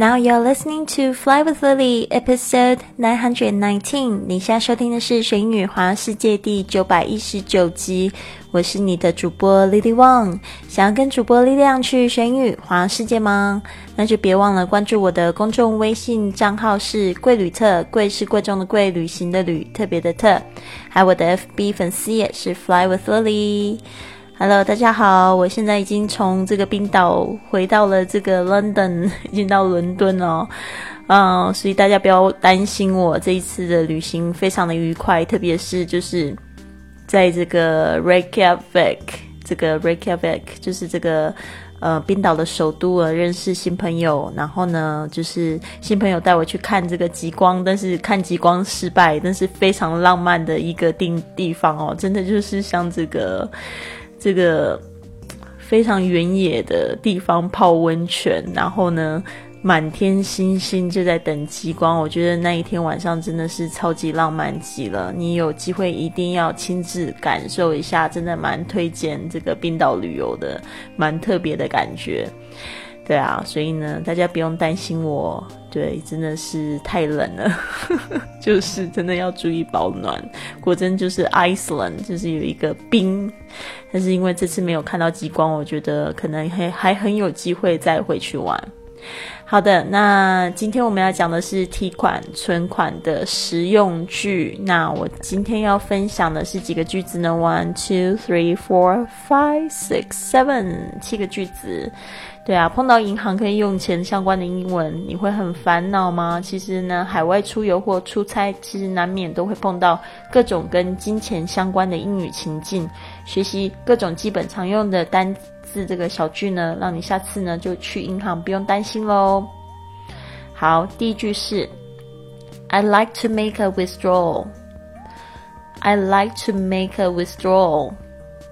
Now you're listening to Fly with Lily, episode nine hundred nineteen. 你现在收听的是《学英语环游世界》第九百一十九集。我是你的主播 Lily Wang。想要跟主播力量去学英语环游世界吗？那就别忘了关注我的公众微信账号是贵旅特，贵是贵重的贵，旅行的旅，特别的特。还有我的 FB 粉丝也是 Fly with Lily。Hello，大家好，我现在已经从这个冰岛回到了这个 London，已经到伦敦了，嗯，所以大家不要担心我这一次的旅行非常的愉快，特别是就是在这个 Reykjavik，这个 Reykjavik 就是这个呃冰岛的首都啊，认识新朋友，然后呢就是新朋友带我去看这个极光，但是看极光失败，但是非常浪漫的一个地地方哦，真的就是像这个。这个非常原野的地方泡温泉，然后呢，满天星星就在等极光。我觉得那一天晚上真的是超级浪漫极了。你有机会一定要亲自感受一下，真的蛮推荐这个冰岛旅游的，蛮特别的感觉。对啊，所以呢，大家不用担心我。对，真的是太冷了，就是真的要注意保暖。果真就是 Iceland，就是有一个冰，但是因为这次没有看到极光，我觉得可能还还很有机会再回去玩。好的，那今天我们要讲的是提款存款的实用句。那我今天要分享的是几个句子呢？One, two, three, four, five, six, seven，七个句子。对啊，碰到银行可以用钱相关的英文，你会很烦恼吗？其实呢，海外出游或出差，其实难免都会碰到各种跟金钱相关的英语情境。学习各种基本常用的单字，这个小句呢，让你下次呢就去银行不用担心喽。好，第一句是：I like to make a withdrawal. I like to make a withdrawal.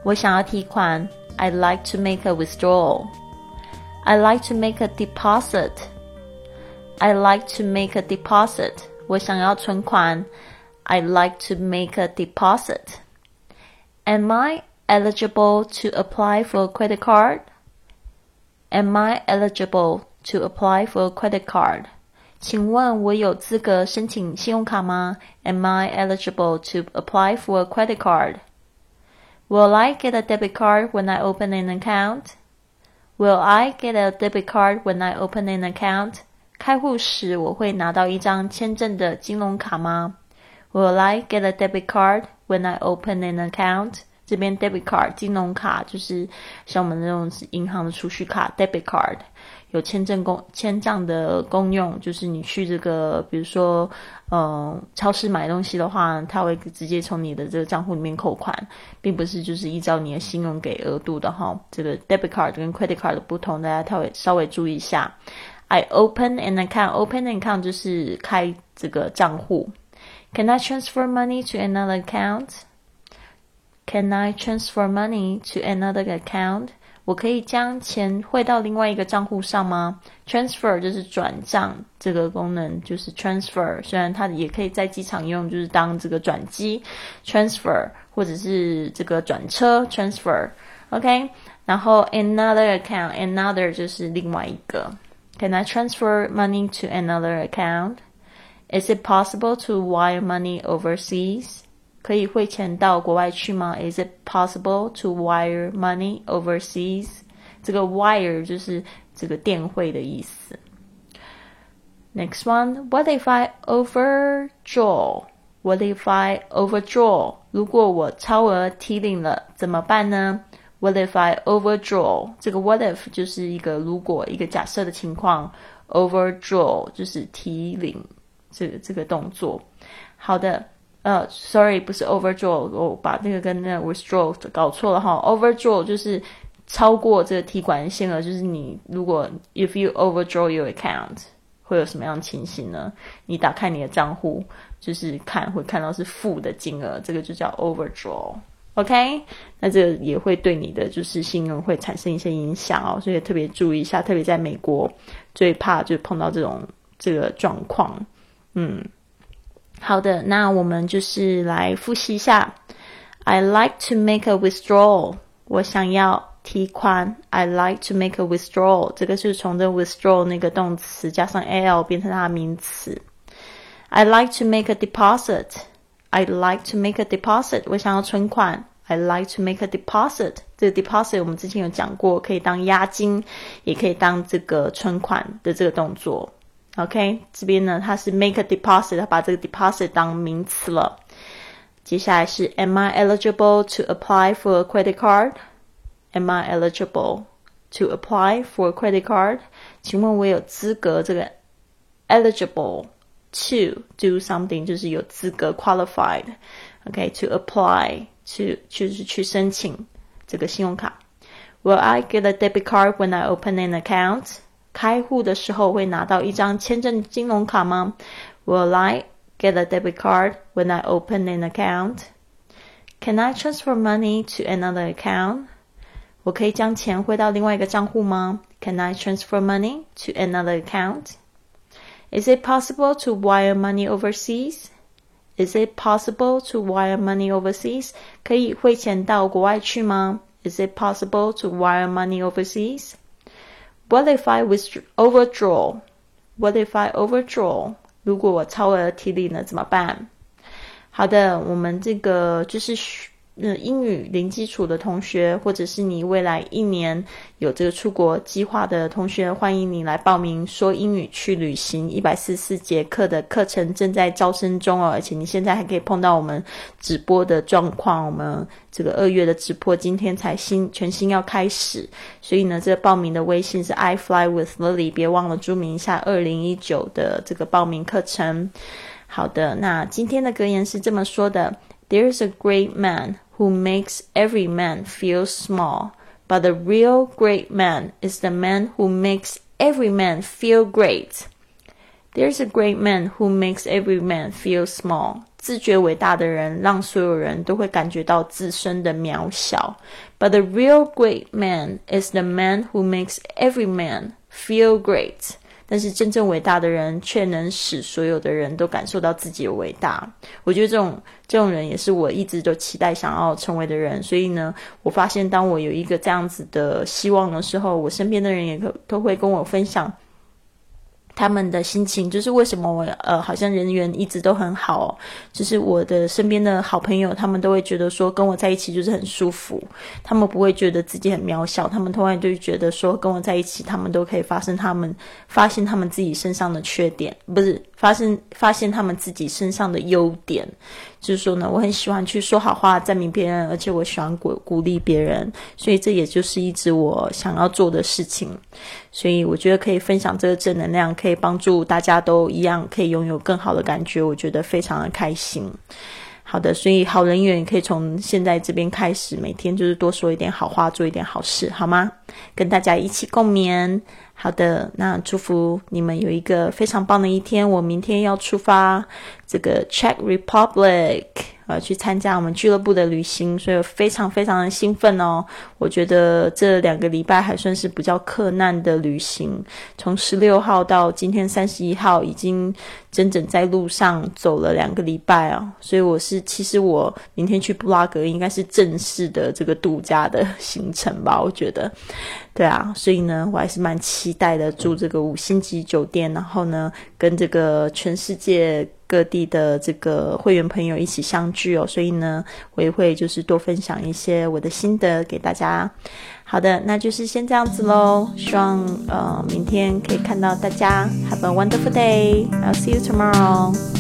我想要提款。I like to make a withdrawal. I like to make a deposit. I like to make a deposit. 我想要存款。I like to make a deposit. Am I eligible to apply for a credit card? Am I eligible to apply for a credit card? 请问我有资格申请信用卡吗？Am I eligible to apply for a credit card? Will I get a debit card when I open an account? Will I get a debit card when I open an account? 开户时我会拿到一张签证的金融卡吗？Will I get a debit card when I open an account? 这边 debit card 金融卡就是像我们那种银行的储蓄卡 debit card。有签证公签账的功用，就是你去这个，比如说，嗯，超市买东西的话，它会直接从你的这个账户里面扣款，并不是就是依照你的信用给额度的哈。这个 debit card 跟 credit card 的不同，大家稍微稍微注意一下。I open an account，open an account 就是开这个账户。Can I transfer money to another account? account？Can I transfer money to another account？我可以将钱汇到另外一个账户上吗？Transfer 就是转账这个功能，就是 transfer。虽然它也可以在机场用，就是当这个转机 transfer，或者是这个转车 transfer。OK，然后 another account，another 就是另外一个。Can I transfer money to another account? Is it possible to wire money overseas? 可以汇钱到国外去吗？Is it possible to wire money overseas？这个 wire 就是这个电汇的意思。Next one, what if I overdraw? What if I overdraw? 如果我超额提领了怎么办呢？What if I overdraw？这个 what if 就是一个如果一个假设的情况，overdraw 就是提领这个这个动作。好的。 呃，sorry，不是 overdraw，我把那个跟那个 withdraw 搞错了哈。overdraw 就是超过这个提款限额，就是你如果 if you overdraw your account 会有什么样情形呢？你打开你的账户，就是看会看到是负的金额，这个就叫 overdraw。OK，那这个也会对你的就是信用会产生一些影响哦，所以特别注意一下，特别在美国最怕就碰到这种这个状况，嗯。好的，那我们就是来复习一下。I like to make a withdrawal。我想要提款。I like to make a withdrawal，这个是从这 withdraw 那个动词加上 l 变成它的名词。I like to make a deposit。I like to make a deposit。我想要存款。I like to make a deposit。这个 deposit 我们之前有讲过，可以当押金，也可以当这个存款的这个动作。OK，这边呢它是 make a deposit，它把这个 deposit 当名词了。接下来是 Am I eligible to apply for a credit card? Am I eligible to apply for a credit card? 请问我有资格这个 eligible to do something 就是有资格 qualified。OK，to apply to 就是去申请这个信用卡。Will I get a debit card when I open an account? 开户的时候会拿到一张签证金融卡吗？Will I get a debit card when I open an account? Can I transfer money to another account? 我可以将钱汇到另外一个账户吗？Can I transfer money to another account? Is it possible to wire money overseas? Is it possible to wire money overseas? 可以汇钱到国外去吗？Is it possible to wire money overseas? What if I overdraw? What if I overdraw? 如果我超额提领了怎么办？好的，我们这个就是 那，英语零基础的同学，或者是你未来一年有这个出国计划的同学，欢迎你来报名说英语去旅行。一百四十四节课的课程正在招生中哦，而且你现在还可以碰到我们直播的状况。我们这个二月的直播今天才新全新要开始，所以呢，这个报名的微信是 I fly with Lily，别忘了注明一下二零一九的这个报名课程。好的，那今天的格言是这么说的 ：There's a great man。who makes every man feel small, but the real great man is the man who makes every man feel great. There's a great man who makes every man feel small. 自觉伟大的人让所有人都会感觉到自身的渺小。But the real great man is the man who makes every man feel great. 但是真正伟大的人却能使所有的人都感受到自己的伟大。我觉得这种这种人也是我一直都期待想要成为的人。所以呢，我发现当我有一个这样子的希望的时候，我身边的人也都都会跟我分享。他们的心情就是为什么我呃好像人缘一直都很好，就是我的身边的好朋友，他们都会觉得说跟我在一起就是很舒服，他们不会觉得自己很渺小，他们突然就觉得说跟我在一起，他们都可以发生他们发现他们自己身上的缺点，不是发生发现他们自己身上的优点。就是说呢，我很喜欢去说好话、赞美别人，而且我喜欢鼓鼓励别人，所以这也就是一直我想要做的事情。所以我觉得可以分享这个正能量，可以帮助大家都一样，可以拥有更好的感觉，我觉得非常的开心。好的，所以好人缘可以从现在这边开始，每天就是多说一点好话，做一点好事，好吗？跟大家一起共勉。好的，那祝福你们有一个非常棒的一天。我明天要出发，这个 Czech Republic。呃，去参加我们俱乐部的旅行，所以非常非常的兴奋哦。我觉得这两个礼拜还算是比较困难的旅行，从十六号到今天三十一号，已经整整在路上走了两个礼拜啊。所以我是，其实我明天去布拉格应该是正式的这个度假的行程吧？我觉得，对啊，所以呢，我还是蛮期待的，住这个五星级酒店，然后呢，跟这个全世界。各地的这个会员朋友一起相聚哦，所以呢，我也会就是多分享一些我的心得给大家。好的，那就是先这样子喽。希望呃明天可以看到大家。Have a wonderful day. I'll see you tomorrow.